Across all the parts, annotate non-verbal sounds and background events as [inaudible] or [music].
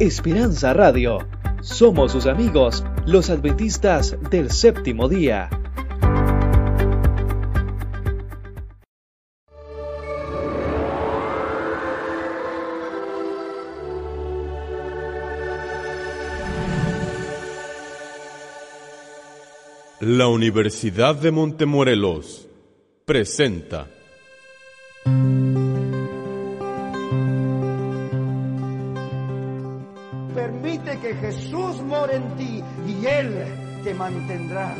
Esperanza Radio. Somos sus amigos, los adventistas del séptimo día. La Universidad de Montemorelos presenta En ti y Él te mantendrá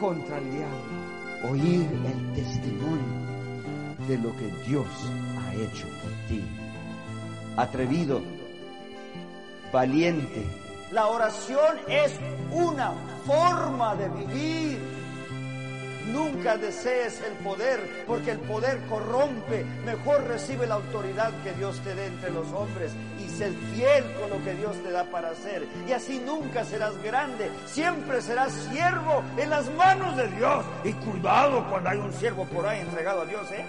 contra el diablo. Oír el testimonio de lo que Dios ha hecho por ti. Atrevido, valiente. La oración es una forma de vivir. Nunca desees el poder, porque el poder corrompe. Mejor recibe la autoridad que Dios te dé entre los hombres sé fiel con lo que Dios te da para hacer. Y así nunca serás grande, siempre serás siervo en las manos de Dios. Y cuidado cuando hay un siervo por ahí entregado a Dios, ¿eh?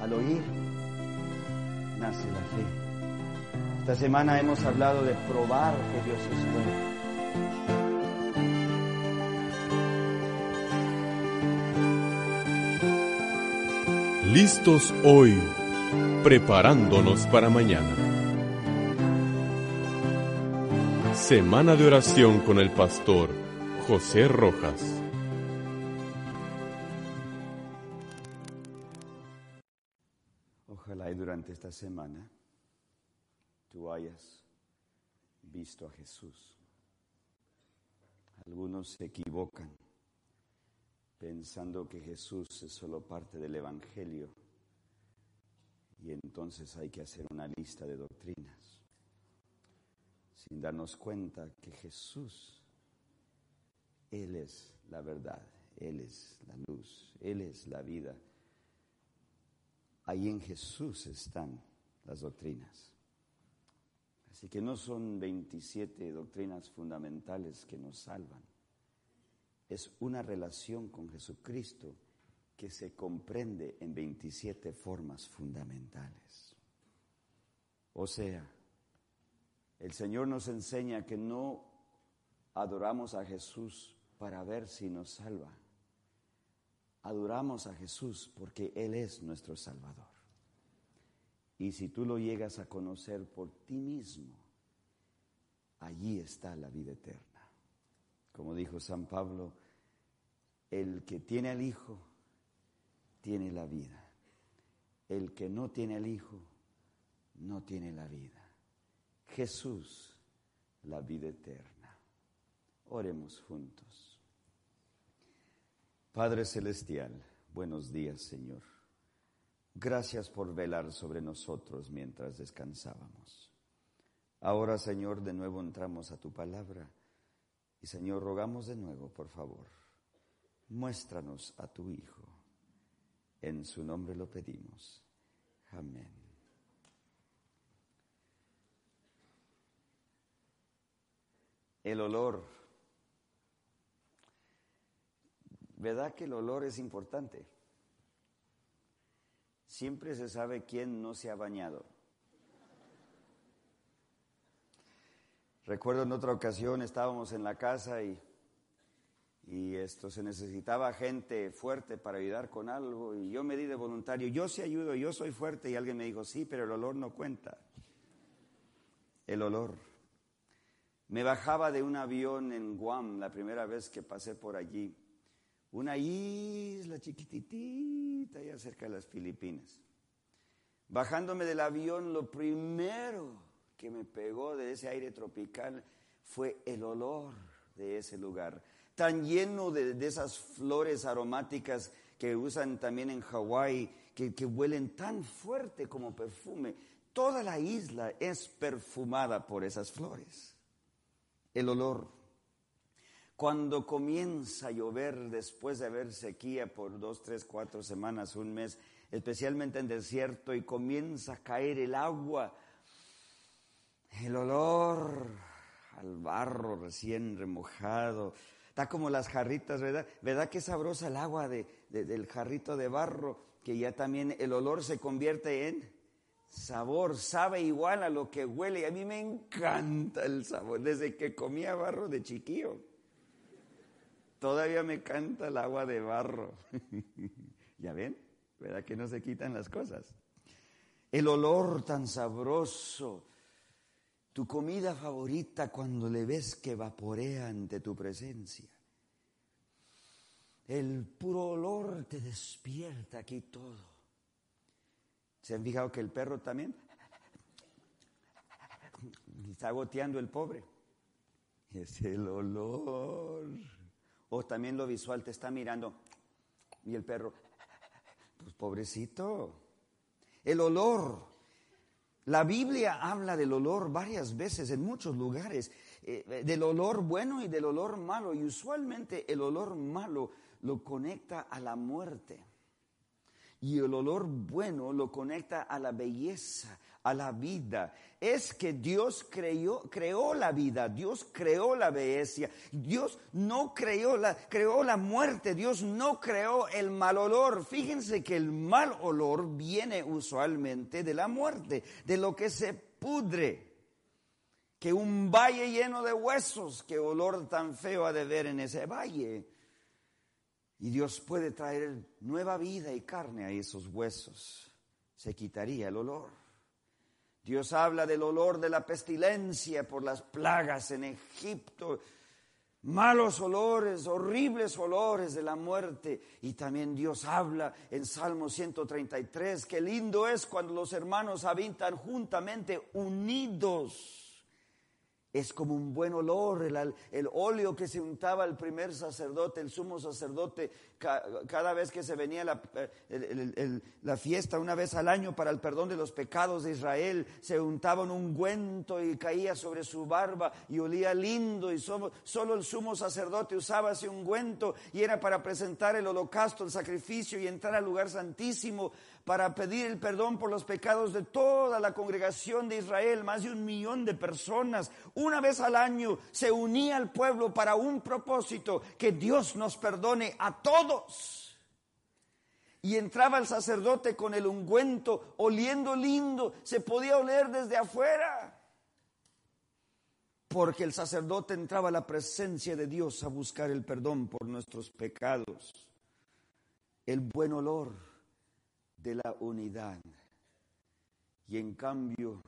Al oír, nace la fe. Esta semana hemos hablado de probar que Dios es bueno. Listos hoy, preparándonos para mañana. Semana de oración con el pastor José Rojas. Ojalá y durante esta semana tú hayas visto a Jesús. Algunos se equivocan pensando que Jesús es solo parte del Evangelio y entonces hay que hacer una lista de doctrinas sin darnos cuenta que Jesús, Él es la verdad, Él es la luz, Él es la vida. Ahí en Jesús están las doctrinas. Así que no son 27 doctrinas fundamentales que nos salvan es una relación con Jesucristo que se comprende en 27 formas fundamentales. O sea, el Señor nos enseña que no adoramos a Jesús para ver si nos salva. Adoramos a Jesús porque Él es nuestro Salvador. Y si tú lo llegas a conocer por ti mismo, allí está la vida eterna. Como dijo San Pablo, el que tiene al Hijo tiene la vida. El que no tiene al Hijo no tiene la vida. Jesús, la vida eterna. Oremos juntos. Padre Celestial, buenos días Señor. Gracias por velar sobre nosotros mientras descansábamos. Ahora Señor, de nuevo entramos a tu palabra y Señor, rogamos de nuevo, por favor muéstranos a tu Hijo. En su nombre lo pedimos. Amén. El olor. ¿Verdad que el olor es importante? Siempre se sabe quién no se ha bañado. Recuerdo en otra ocasión estábamos en la casa y y esto se necesitaba gente fuerte para ayudar con algo y yo me di de voluntario, yo sí ayudo, yo soy fuerte y alguien me dijo, sí, pero el olor no cuenta. El olor. Me bajaba de un avión en Guam la primera vez que pasé por allí, una isla chiquititita allá cerca de las Filipinas. Bajándome del avión, lo primero que me pegó de ese aire tropical fue el olor de ese lugar tan lleno de, esas flores aromáticas que usan también en Hawái, que, que huelen tan fuerte como perfume. Toda la isla es perfumada por esas flores. El olor. Cuando comienza a llover después de haber sequía por dos, tres, cuatro semanas, un mes, especialmente en desierto, y comienza a caer el agua, el olor al barro recién remojado, Está como las jarritas, ¿verdad? ¿Verdad que sabrosa el agua de, del jarrito de barro? Que ya también el olor se convierte en sabor, sabe igual a lo que huele. Y a mí me encanta el sabor, desde que comía barro de chiquillo. Todavía me canta el agua de barro. [laughs] ¿Ya ven? ¿Verdad que no se quitan las cosas? El olor tan sabroso. Tu comida favorita cuando le ves que vaporea ante tu presencia. El puro olor te despierta aquí todo. ¿Se han fijado que el perro también está goteando el pobre? Es el olor. O también lo visual te está mirando y el perro, pues pobrecito. El olor. La Biblia habla del olor varias veces en muchos lugares, eh, del olor bueno y del olor malo. Y usualmente el olor malo lo conecta a la muerte. Y el olor bueno lo conecta a la belleza, a la vida. Es que Dios creó, la vida, Dios creó la belleza, Dios no creó la, creó la muerte, Dios no creó el mal olor. Fíjense que el mal olor viene usualmente de la muerte, de lo que se pudre. Que un valle lleno de huesos, qué olor tan feo ha de ver en ese valle. Y Dios puede traer nueva vida y carne a esos huesos. Se quitaría el olor. Dios habla del olor de la pestilencia por las plagas en Egipto. Malos olores, horribles olores de la muerte. Y también Dios habla en Salmo 133, que lindo es cuando los hermanos habitan juntamente unidos es como un buen olor, el, óleo que se untaba el primer sacerdote, el sumo sacerdote, cada vez que se venía la, eh, la, fiesta, una vez al año para el perdón de los pecados de Israel, se untaba un ungüento y caía sobre su barba y olía lindo y solo, solo el sumo sacerdote usaba ese ungüento y era para presentar el holocausto, el sacrificio y entrar al lugar santísimo para pedir el perdón por los pecados de toda la congregación de Israel, más de un millón de personas. Una vez al año se unía al pueblo para un propósito, que Dios nos perdone a todos. Y entraba el sacerdote con el ungüento, oliendo lindo, se podía oler desde afuera. Porque el sacerdote entraba a la presencia de Dios a buscar el perdón por nuestros pecados. El buen olor de la unidad. Y en cambio,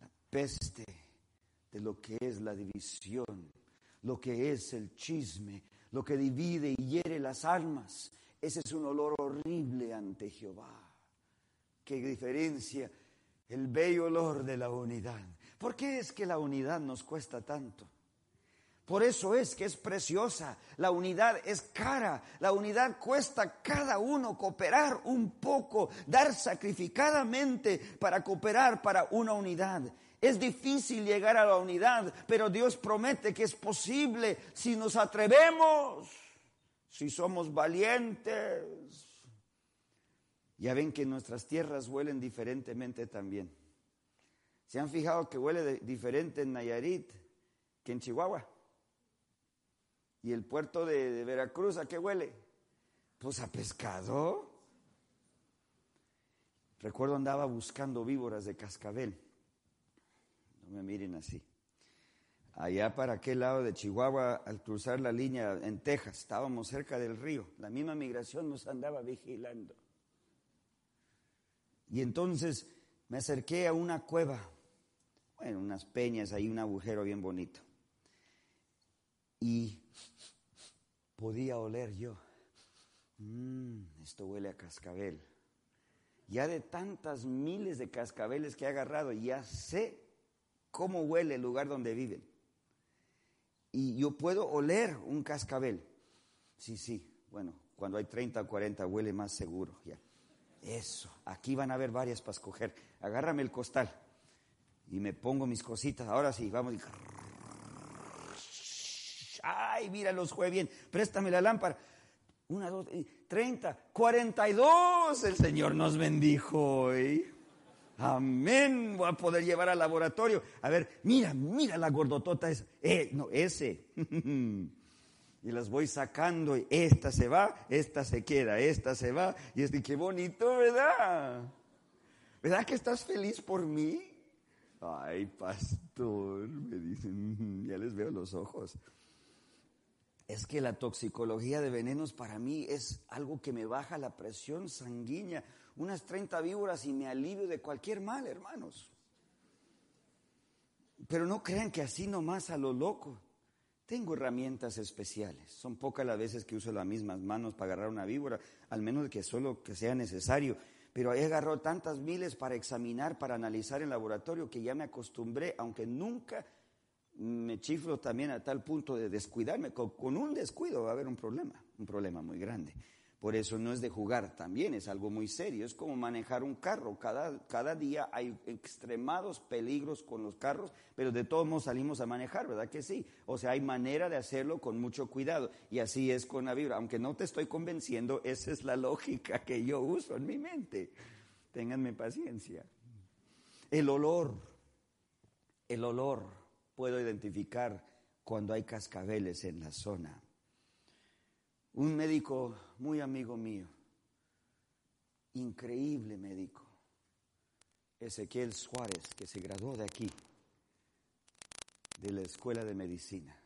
la peste de lo que es la división, lo que es el chisme, lo que divide y hiere las almas, ese es un olor horrible ante Jehová, que diferencia el bello olor de la unidad. ¿Por qué es que la unidad nos cuesta tanto? Por eso es que es preciosa. La unidad es cara. La unidad cuesta cada uno cooperar un poco, dar sacrificadamente para cooperar para una unidad. Es difícil llegar a la unidad, pero Dios promete que es posible si nos atrevemos, si somos valientes. Ya ven que nuestras tierras huelen diferentemente también. ¿Se han fijado que huele diferente en Nayarit que en Chihuahua? ¿Y el puerto de, Veracruz a qué huele? Pues a pescado. Recuerdo andaba buscando víboras de cascabel. No me miren así. Allá para aquel lado de Chihuahua, al cruzar la línea en Texas, estábamos cerca del río. La misma migración nos andaba vigilando. Y entonces me acerqué a una cueva, bueno, unas peñas, ahí un agujero bien bonito. Y podía oler yo. Mm, esto huele a cascabel. Ya de tantas miles de cascabeles que he agarrado, ya sé cómo huele el lugar donde viven. Y yo puedo oler un cascabel. Sí, sí. Bueno, cuando hay 30 o 40 huele más seguro. Ya. Eso. Aquí van a haber varias para escoger. Agárrame el costal. Y me pongo mis cositas. Ahora sí, vamos. Ay, mira, los juegue bien. Préstame la lámpara. Una, dos, treinta, cuarenta y dos. El Señor nos bendijo hoy. Amén. Voy a poder llevar al laboratorio. A ver, mira, mira la gordotota. Es, eh, no, ese. [laughs] y las voy sacando. Esta se va, esta se queda, esta se va. Y este, qué bonito, ¿verdad? ¿Verdad que estás feliz por mí? Ay, pastor, me dicen, ya les veo los ojos. Es que la toxicología de venenos para mí es algo que me baja la presión sanguínea, unas 30 víboras y me alivio de cualquier mal, hermanos. Pero no crean que así nomás a lo loco. Tengo herramientas especiales. Son pocas las veces que uso las mismas manos para agarrar una víbora, al menos que solo que sea necesario. Pero he agarrado tantas miles para examinar, para analizar en laboratorio, que ya me acostumbré, aunque nunca me chiflo también a tal punto de descuidarme. Con, un descuido va a haber un problema, un problema muy grande. Por eso no es de jugar también, es algo muy serio. Es como manejar un carro. Cada, cada día hay extremados peligros con los carros, pero de todos modos salimos a manejar, ¿verdad que sí? O sea, hay manera de hacerlo con mucho cuidado. Y así es con la vibra. Aunque no te estoy convenciendo, esa es la lógica que yo uso en mi mente. Ténganme paciencia. El olor, el olor, puedo identificar cuando hay cascabeles en la zona un médico muy amigo mío, increíble médico, Ezequiel Suárez, que se graduó de aquí, de la escuela de medicina.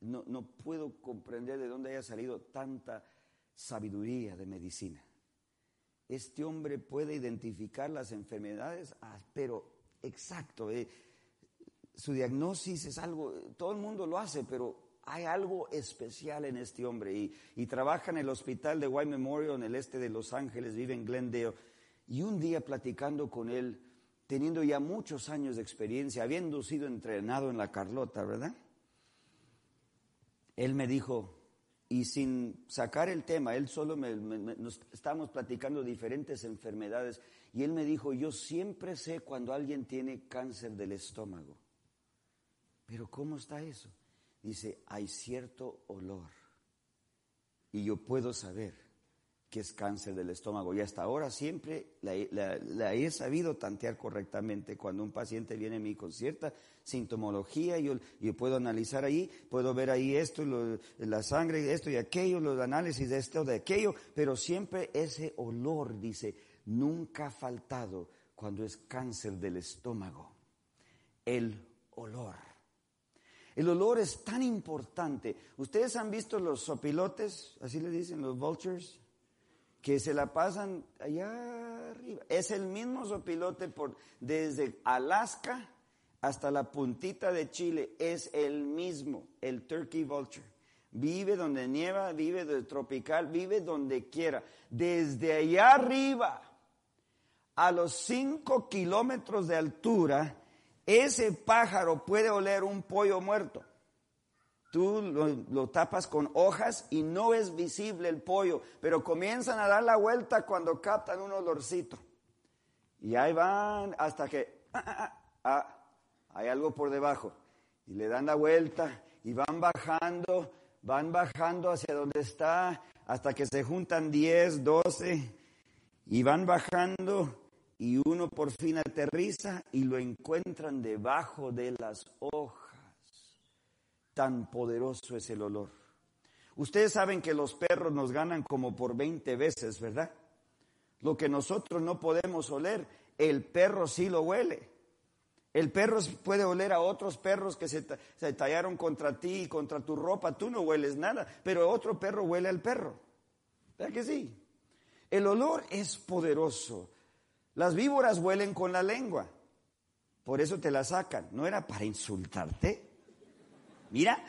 No, no puedo comprender de dónde haya salido tanta sabiduría de medicina. Este hombre puede identificar las enfermedades, ah, pero exacto. Eh, su diagnosis es algo, todo el mundo lo hace, pero hay algo especial en este hombre y, trabaja en el hospital de White Memorial en el este de Los Ángeles, vive en Glendale. Y un día platicando con él, teniendo ya muchos años de experiencia, habiendo sido entrenado en la Carlota, ¿verdad? Él me dijo, y sin sacar el tema, él solo me, nos estábamos platicando diferentes enfermedades, y él me dijo, yo siempre sé cuando alguien tiene cáncer del estómago. Pero ¿cómo está eso? dice, hay cierto olor. Y yo puedo saber que es cáncer del estómago. Y hasta ahora siempre la, he sabido tantear correctamente. Cuando un paciente viene a mí con cierta sintomología, yo, yo puedo analizar ahí, puedo ver ahí esto, la sangre, esto y aquello, los análisis de esto, de aquello, pero siempre ese olor, dice, nunca ha faltado cuando es cáncer del estómago. El olor. El olor es tan importante. Ustedes han visto los sopilotes, así le dicen, los vultures, que se la pasan allá arriba. Es el mismo sopilote por, desde Alaska hasta la puntita de Chile. Es el mismo, el turkey vulture. Vive donde nieva, vive donde tropical, vive donde quiera. Desde allá arriba, a los 5 kilómetros de altura, ese pájaro puede oler un pollo muerto. Tú lo, tapas con hojas y no es visible el pollo, pero comienzan a dar la vuelta cuando captan un olorcito. Y ahí van hasta que ah, ah, ah, ah hay algo por debajo. Y le dan la vuelta y van bajando, van bajando hacia donde está, hasta que se juntan 10, 12 y van bajando y uno por fin aterriza y lo encuentran debajo de las hojas. Tan poderoso es el olor. Ustedes saben que los perros nos ganan como por 20 veces, ¿verdad? Lo que nosotros no podemos oler, el perro sí lo huele. El perro puede oler a otros perros que se, se tallaron contra ti, contra tu ropa, tú no hueles nada, pero otro perro huele al perro. ¿Verdad que sí? El olor es poderoso. Las víboras huelen con la lengua. Por eso te la sacan. No era para insultarte. Mira,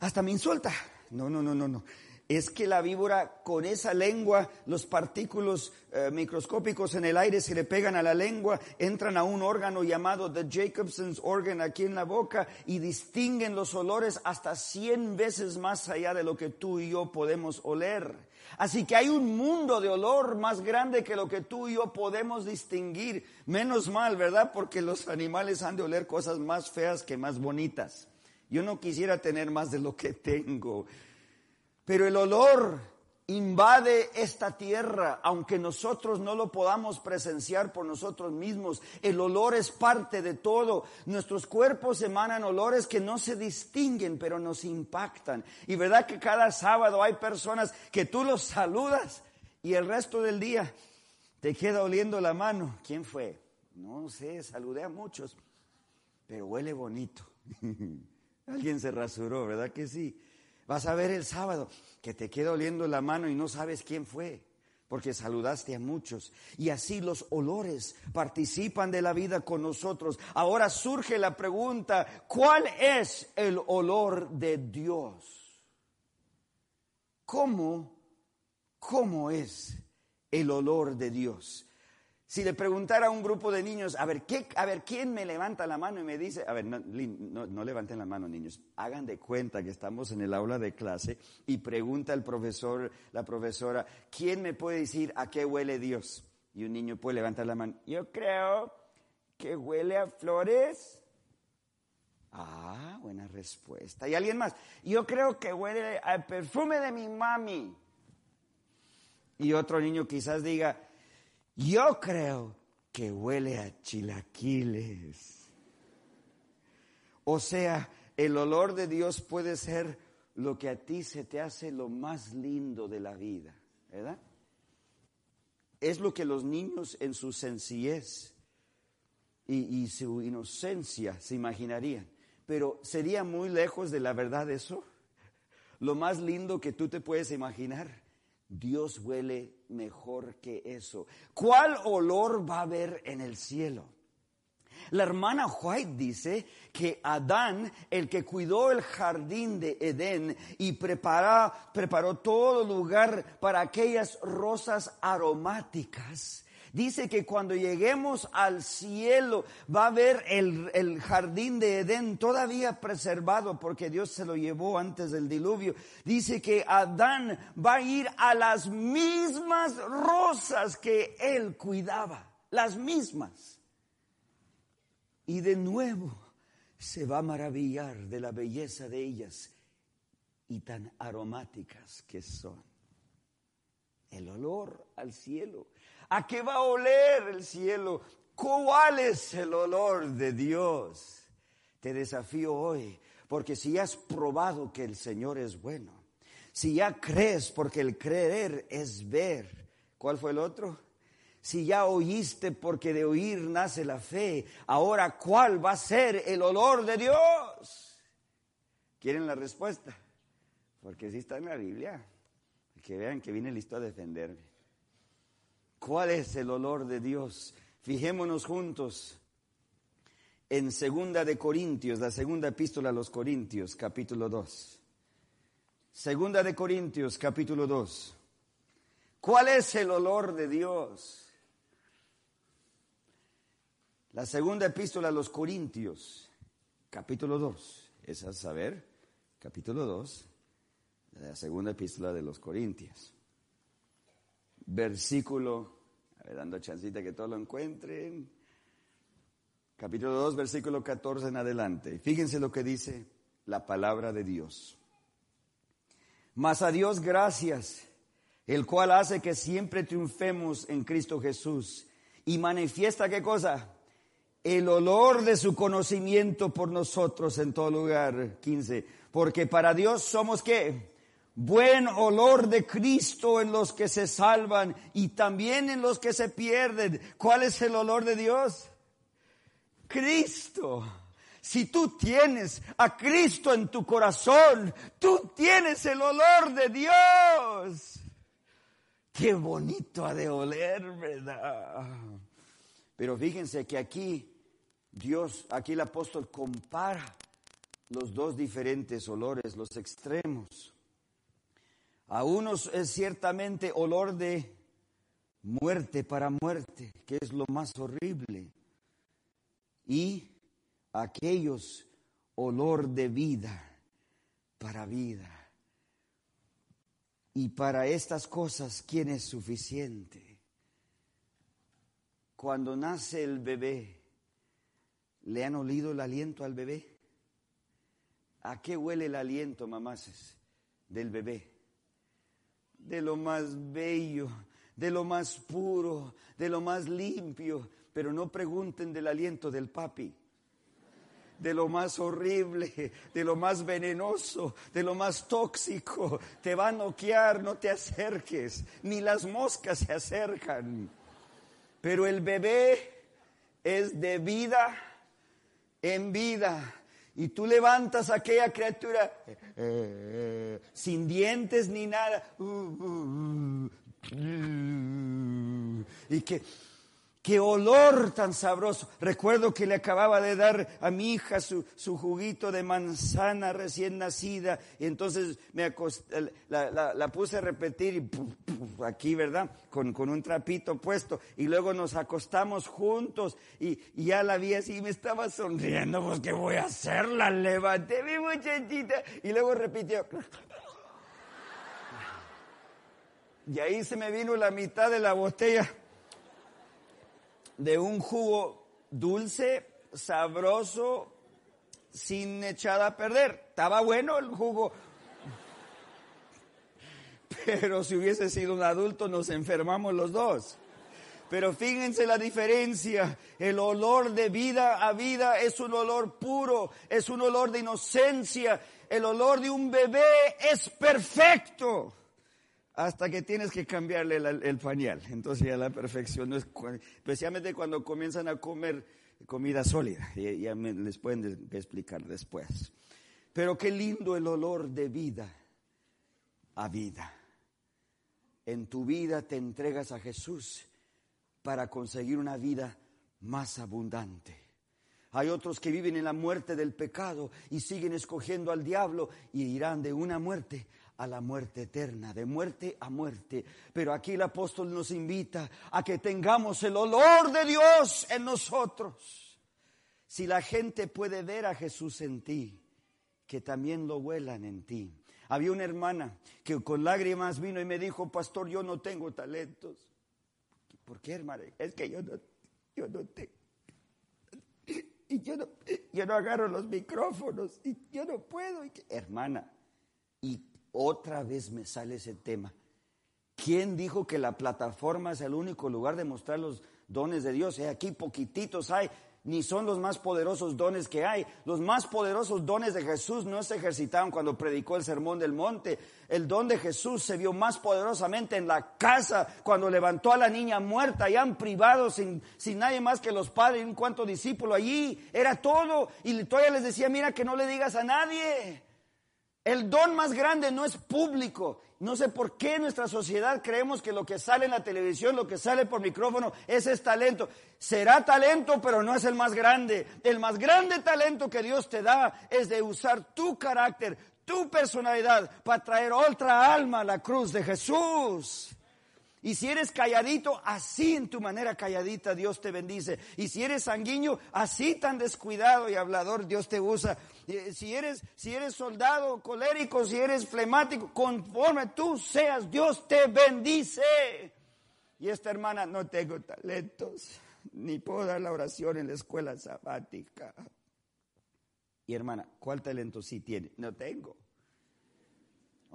hasta me insulta. No, no, no, no, no. Es que la víbora con esa lengua, los partículos eh, microscópicos en el aire se le pegan a la lengua, entran a un órgano llamado the Jacobson's organ aquí en la boca y distinguen los olores hasta 100 veces más allá de lo que tú y yo podemos oler. Así que hay un mundo de olor más grande que lo que tú y yo podemos distinguir. Menos mal, ¿verdad? Porque los animales han de oler cosas más feas que más bonitas. Yo no quisiera tener más de lo que tengo. Pero el olor invade esta tierra, aunque nosotros no lo podamos presenciar por nosotros mismos. El olor es parte de todo. Nuestros cuerpos emanan olores que no se distinguen, pero nos impactan. Y verdad que cada sábado hay personas que tú los saludas y el resto del día te queda oliendo la mano. ¿Quién fue? No sé, saludé a muchos, pero huele bonito. [laughs] Alguien se rasuró, ¿verdad que sí? Vas a ver el sábado que te queda oliendo la mano y no sabes quién fue, porque saludaste a muchos. Y así los olores participan de la vida con nosotros. Ahora surge la pregunta, ¿cuál es el olor de Dios? ¿Cómo, cómo es el olor de Dios? Si le preguntara a un grupo de niños, a ver, ¿qué, a ver, ¿quién me levanta la mano y me dice, a ver, no, no, levanten la mano niños, hagan de cuenta que estamos en el aula de clase y pregunta el profesor, la profesora, ¿quién me puede decir a qué huele Dios? Y un niño puede levantar la mano, yo creo que huele a flores. Ah, buena respuesta. ¿Y alguien más? Yo creo que huele al perfume de mi mami. Y otro niño quizás diga, yo creo que huele a chilaquiles. O sea, el olor de Dios puede ser lo que a ti se te hace lo más lindo de la vida, ¿verdad? Es lo que los niños en su sencillez y, su inocencia se imaginarían. Pero sería muy lejos de la verdad eso. Lo más lindo que tú te puedes imaginar Dios huele mejor que eso. ¿Cuál olor va a haber en el cielo? La hermana White dice que Adán, el que cuidó el jardín de Edén y preparó todo lugar para aquellas rosas aromáticas, Dice que cuando lleguemos al cielo va a haber el, jardín de Edén todavía preservado porque Dios se lo llevó antes del diluvio. Dice que Adán va a ir a las mismas rosas que él cuidaba, las mismas. Y de nuevo se va a maravillar de la belleza de ellas y tan aromáticas que son. El olor al cielo ¿A qué va a oler el cielo? ¿Cuál es el olor de Dios? Te desafío hoy, porque si has probado que el Señor es bueno, si ya crees, porque el creer es ver, ¿cuál fue el otro? Si ya oíste, porque de oír nace la fe, ahora ¿cuál va a ser el olor de Dios? ¿Quieren la respuesta? Porque si está en la Biblia, que vean que viene listo a defenderme. ¿Cuál es el olor de Dios? Fijémonos juntos en Segunda de Corintios, la segunda epístola a los Corintios, capítulo 2. Segunda de Corintios, capítulo 2. ¿Cuál es el olor de Dios? La segunda epístola a los Corintios, capítulo 2. Es a saber, capítulo 2, la segunda epístola de los Corintios versículo, a ver, dando chancita que todos lo encuentren, capítulo 2, versículo 14 en adelante. Fíjense lo que dice la palabra de Dios. Mas a Dios gracias, el cual hace que siempre triunfemos en Cristo Jesús y manifiesta qué cosa? El olor de su conocimiento por nosotros en todo lugar. 15. Porque para Dios somos qué? Buen olor de Cristo en los que se salvan y también en los que se pierden. ¿Cuál es el olor de Dios? Cristo. Si tú tienes a Cristo en tu corazón, tú tienes el olor de Dios. Qué bonito ha de oler, ¿verdad? Pero fíjense que aquí Dios, aquí el apóstol compara los dos diferentes olores, los extremos. A unos es ciertamente olor de muerte para muerte, que es lo más horrible. Y aquellos olor de vida para vida. Y para estas cosas, ¿quién es suficiente? Cuando nace el bebé, ¿le han olido el aliento al bebé? ¿A qué huele el aliento, mamás, del bebé? De lo más bello, de lo más puro, de lo más limpio, pero no pregunten del aliento del papi, de lo más horrible, de lo más venenoso, de lo más tóxico. Te va a noquear, no te acerques, ni las moscas se acercan. Pero el bebé es de vida en vida. Y tú levantas a aquella criatura eh, eh, sin dientes ni nada. Uh, uh, uh, y que Qué olor tan sabroso. Recuerdo que le acababa de dar a mi hija su, juguito de manzana recién nacida. Y entonces me la, puse a repetir y aquí, ¿verdad? Con, un trapito puesto. Y luego nos acostamos juntos y, ya la vi así y me estaba sonriendo. Pues, ¿qué voy a hacer? La levanté, mi muchachita. Y luego repitió. Y ahí se me vino la mitad de la botella de un jugo dulce, sabroso, sin echada a perder. Estaba bueno el jugo. Pero si hubiese sido un adulto nos enfermamos los dos. Pero fíjense la diferencia. El olor de vida a vida es un olor puro, es un olor de inocencia. El olor de un bebé es perfecto hasta que tienes que cambiarle el, pañal. Entonces ya la perfección no es, especialmente cuando comienzan a comer comida sólida, y ya les pueden explicar después. Pero qué lindo el olor de vida a vida. En tu vida te entregas a Jesús para conseguir una vida más abundante. Hay otros que viven en la muerte del pecado y siguen escogiendo al diablo y irán de una muerte a la muerte eterna, de muerte a muerte. Pero aquí el apóstol nos invita a que tengamos el olor de Dios en nosotros. Si la gente puede ver a Jesús en ti, que también lo huelan en ti. Había una hermana que con lágrimas vino y me dijo, pastor, yo no tengo talentos. ¿Por qué, hermana? Es que yo no, yo no tengo. Y yo no, yo no agarro los micrófonos y yo no puedo. Hermana, ¿y otra vez me sale ese tema. ¿Quién dijo que la plataforma es el único lugar de mostrar los dones de Dios? Eh, aquí poquititos hay, ni son los más poderosos dones que hay. Los más poderosos dones de Jesús no se ejercitaron cuando predicó el sermón del monte. El don de Jesús se vio más poderosamente en la casa cuando levantó a la niña muerta, y han privado sin, sin nadie más que los padres y un cuanto discípulo allí. Era todo. Y todavía les decía, mira que no le digas a nadie. El don más grande no es público. No sé por qué en nuestra sociedad creemos que lo que sale en la televisión, lo que sale por micrófono, ese es talento. Será talento, pero no es el más grande. El más grande talento que Dios te da es de usar tu carácter, tu personalidad para traer otra alma a la cruz de Jesús. Y si eres calladito, así en tu manera calladita Dios te bendice. Y si eres sanguíneo, así tan descuidado y hablador Dios te usa. Si eres, si eres soldado colérico, si eres flemático, conforme tú seas, Dios te bendice. Y esta hermana, no tengo talentos, ni puedo dar la oración en la escuela sabática. Y hermana, ¿cuál talento sí tiene? No tengo.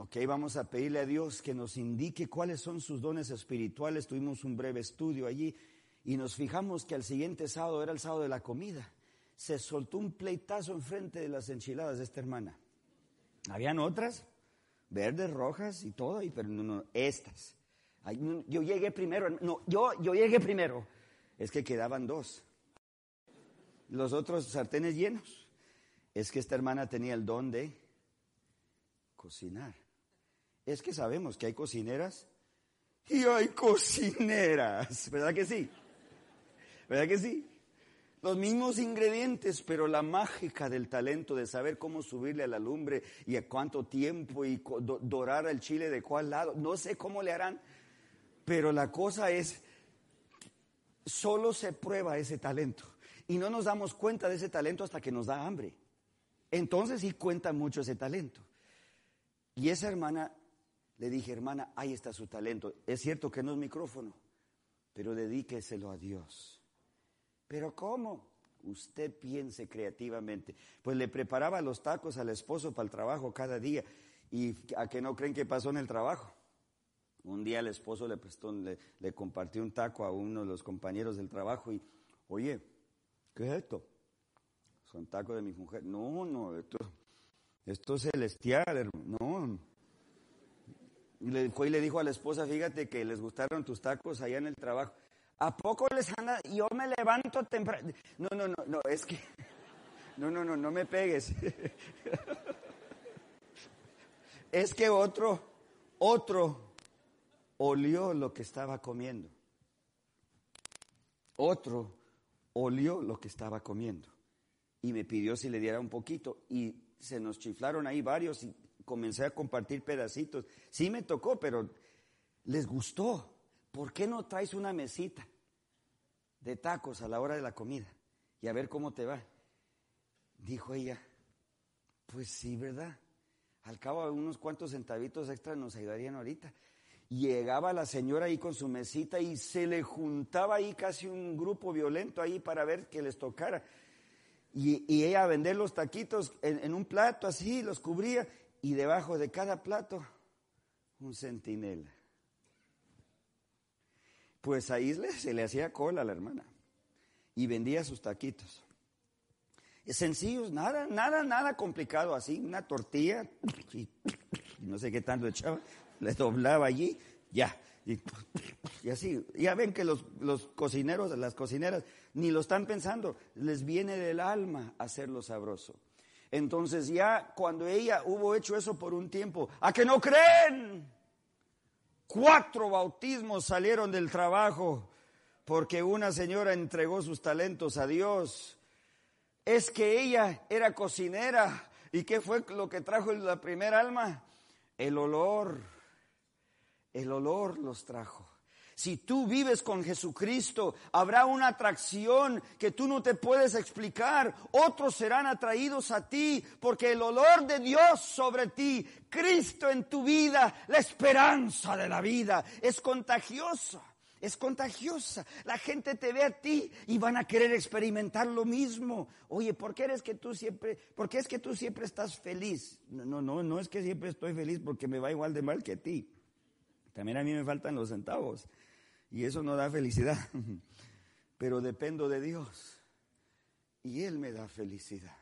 Ok, vamos a pedirle a Dios que nos indique cuáles son sus dones espirituales. Tuvimos un breve estudio allí y nos fijamos que el siguiente sábado era el sábado de la comida. Se soltó un pleitazo enfrente de las enchiladas de esta hermana. Habían otras, verdes, rojas y todo, pero no, no, estas. yo llegué primero, no, yo, yo llegué primero. Es que quedaban dos. Los otros sartenes llenos. Es que esta hermana tenía el don de cocinar. Es que sabemos que hay cocineras y hay cocineras, ¿verdad que sí? ¿Verdad que sí? Los mismos ingredientes, pero la mágica del talento de saber cómo subirle a la lumbre y a cuánto tiempo y dorar el chile de cuál lado. No sé cómo le harán, pero la cosa es, solo se prueba ese talento y no nos damos cuenta de ese talento hasta que nos da hambre. Entonces sí cuenta mucho ese talento. Y esa hermana le dije, hermana, ahí está su talento. Es cierto que no es micrófono, pero dedíqueselo a Dios. ¿Pero cómo? Usted piense creativamente. Pues le preparaba los tacos al esposo para el trabajo cada día. ¿Y a que no creen que pasó en el trabajo? Un día el esposo le prestó, le, compartió un taco a uno de los compañeros del trabajo y, oye, ¿qué es esto? Son tacos de mi mujer. No, no, esto, esto es celestial, hermano. No, y le, le dijo a la esposa, fíjate que les gustaron tus tacos allá en el trabajo. ¿A poco les anda? Yo me levanto temprano. No, no, no, no, es que. [laughs] No, no, no, no me pegues. [laughs] Es que otro, otro olió lo que estaba comiendo. Otro olió lo que estaba comiendo. Y me pidió si le diera un poquito. Y se nos chiflaron ahí varios y comencé a compartir pedacitos. Sí me tocó, pero les gustó. ¿Por qué no traes una mesita de tacos a la hora de la comida? Y a ver cómo te va. Dijo ella, pues sí, ¿verdad? Al cabo de unos cuantos centavitos extras nos ayudarían ahorita. Llegaba la señora ahí con su mesita y se le juntaba ahí casi un grupo violento ahí para ver que les tocara. Y, ella a vender los taquitos en, un plato así, los cubría y debajo de cada plato un centinela. Pues ahí se le hacía cola a la hermana y vendía sus taquitos. Sencillos, nada, nada, nada complicado así, una tortilla, y, no sé qué tanto echaba, le doblaba allí, ya, y, así, ya ven que los, los cocineros, las cocineras, ni lo están pensando, les viene del alma hacerlo sabroso. Entonces ya cuando ella hubo hecho eso por un tiempo, ¿a que no creen? Cuatro bautismos salieron del trabajo porque una señora entregó sus talentos a Dios es que ella era cocinera. ¿Y qué fue lo que trajo la primera alma? El olor. El olor los trajo. Si tú vives con Jesucristo, habrá una atracción que tú no te puedes explicar. Otros serán atraídos a ti porque el olor de Dios sobre ti, Cristo en tu vida, la esperanza de la vida, es contagioso es contagiosa. La gente te ve a ti y van a querer experimentar lo mismo. Oye, ¿por qué eres que tú siempre, por qué es que tú siempre estás feliz? No, no, no, no es que siempre estoy feliz porque me va igual de mal que a ti. También a mí me faltan los centavos y eso no da felicidad. [laughs] Pero dependo de Dios y Él me da felicidad.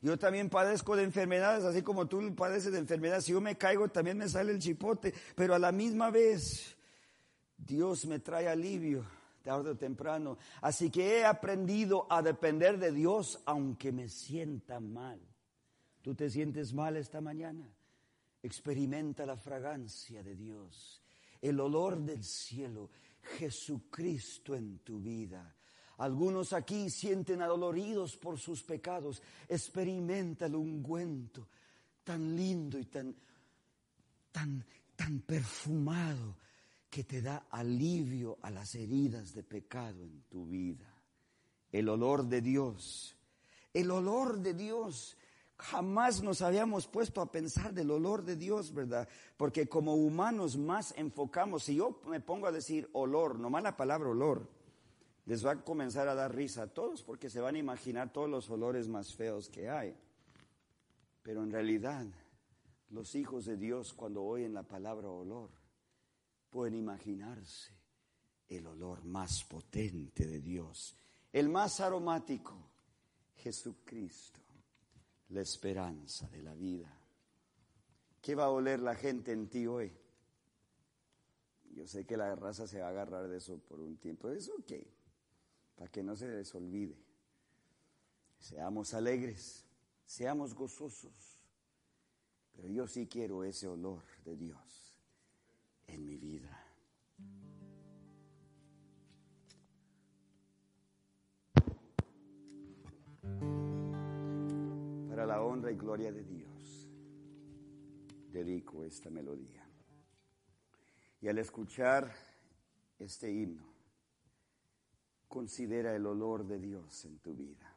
Yo también padezco de enfermedades, así como tú padeces de enfermedades. Si yo me caigo, también me sale el chipote, pero a la misma vez Dios me trae alivio tarde o temprano. Así que he aprendido a depender de Dios aunque me sienta mal. ¿Tú te sientes mal esta mañana? Experimenta la fragancia de Dios, el olor del cielo, Jesucristo en tu vida. Algunos aquí sienten adoloridos por sus pecados. Experimenta el ungüento tan lindo y tan, tan, tan perfumado que te da alivio a las heridas de pecado en tu vida. El olor de Dios, el olor de Dios. Jamás nos habíamos puesto a pensar del olor de Dios, ¿verdad? Porque como humanos más enfocamos, si yo me pongo a decir olor, nomás la palabra olor, les va a comenzar a dar risa a todos porque se van a imaginar todos los olores más feos que hay. Pero en realidad, los hijos de Dios cuando oyen la palabra olor, pueden imaginarse el olor más potente de Dios, el más aromático, Jesucristo, la esperanza de la vida. ¿Qué va a oler la gente en ti hoy? Yo sé que la raza se va a agarrar de eso por un tiempo. Es ok, para que no se les olvide. Seamos alegres, seamos gozosos. Pero yo sí quiero ese olor de Dios en mi vida. La honra y gloria de Dios, dedico esta melodía. Y al escuchar este himno, considera el olor de Dios en tu vida.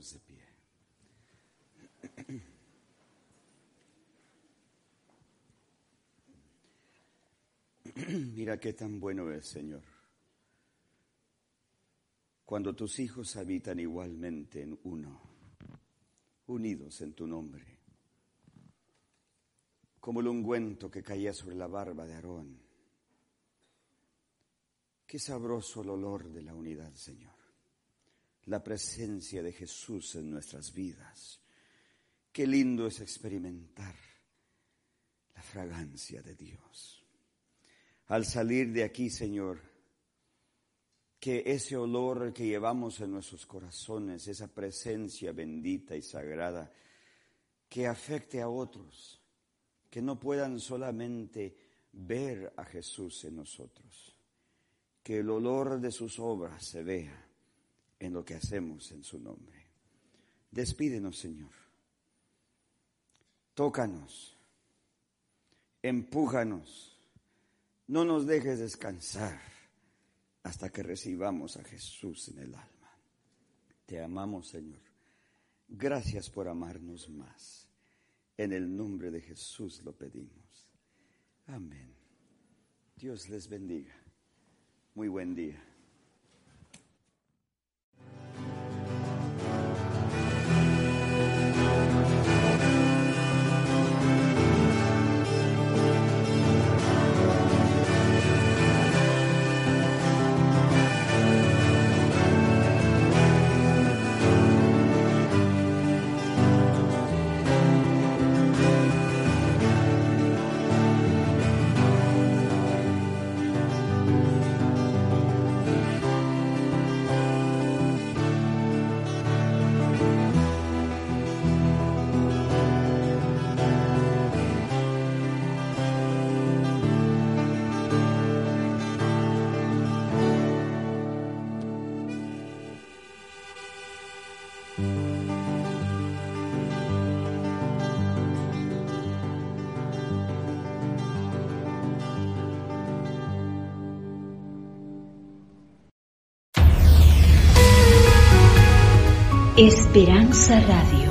De pie. [clears throat] Mira qué tan bueno es, Señor. Cuando tus hijos habitan igualmente en uno, unidos en tu nombre, como el ungüento que caía sobre la barba de Aarón. Qué sabroso el olor de la unidad, Señor. La presencia de Jesús en nuestras vidas. Qué lindo es experimentar la fragancia de Dios al salir de aquí, Señor, que ese olor que llevamos en nuestros corazones, esa presencia bendita y sagrada, que afecte a otros, que no puedan solamente ver a Jesús en nosotros, que el olor de sus obras se vea en lo que hacemos en su nombre. Despídenos, Señor. Tócanos, empújanos no nos dejes descansar hasta que recibamos a Jesús en el alma. Te amamos, Señor. Gracias por amarnos más. En el nombre de Jesús lo pedimos. Amén. Dios les bendiga. Muy buen día. Esperanza Radio.